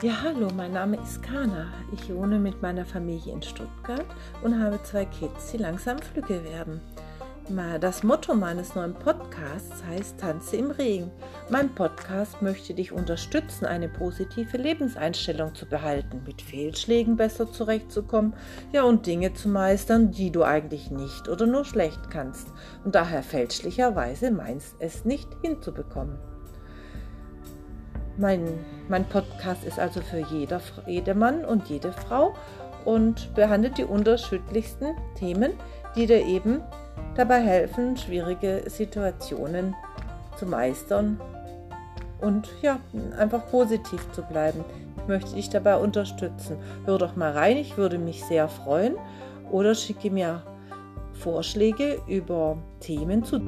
Ja, hallo, mein Name ist Kana. Ich wohne mit meiner Familie in Stuttgart und habe zwei Kids, die langsam flügge werden. Das Motto meines neuen Podcasts heißt Tanze im Regen. Mein Podcast möchte dich unterstützen, eine positive Lebenseinstellung zu behalten, mit Fehlschlägen besser zurechtzukommen, ja und Dinge zu meistern, die du eigentlich nicht oder nur schlecht kannst und daher fälschlicherweise meinst es nicht hinzubekommen. Mein, mein Podcast ist also für jeder, jede Mann und jede Frau und behandelt die unterschiedlichsten Themen, die dir eben dabei helfen, schwierige Situationen zu meistern und ja, einfach positiv zu bleiben. Ich möchte dich dabei unterstützen. Hör doch mal rein, ich würde mich sehr freuen oder schicke mir Vorschläge über Themen zu.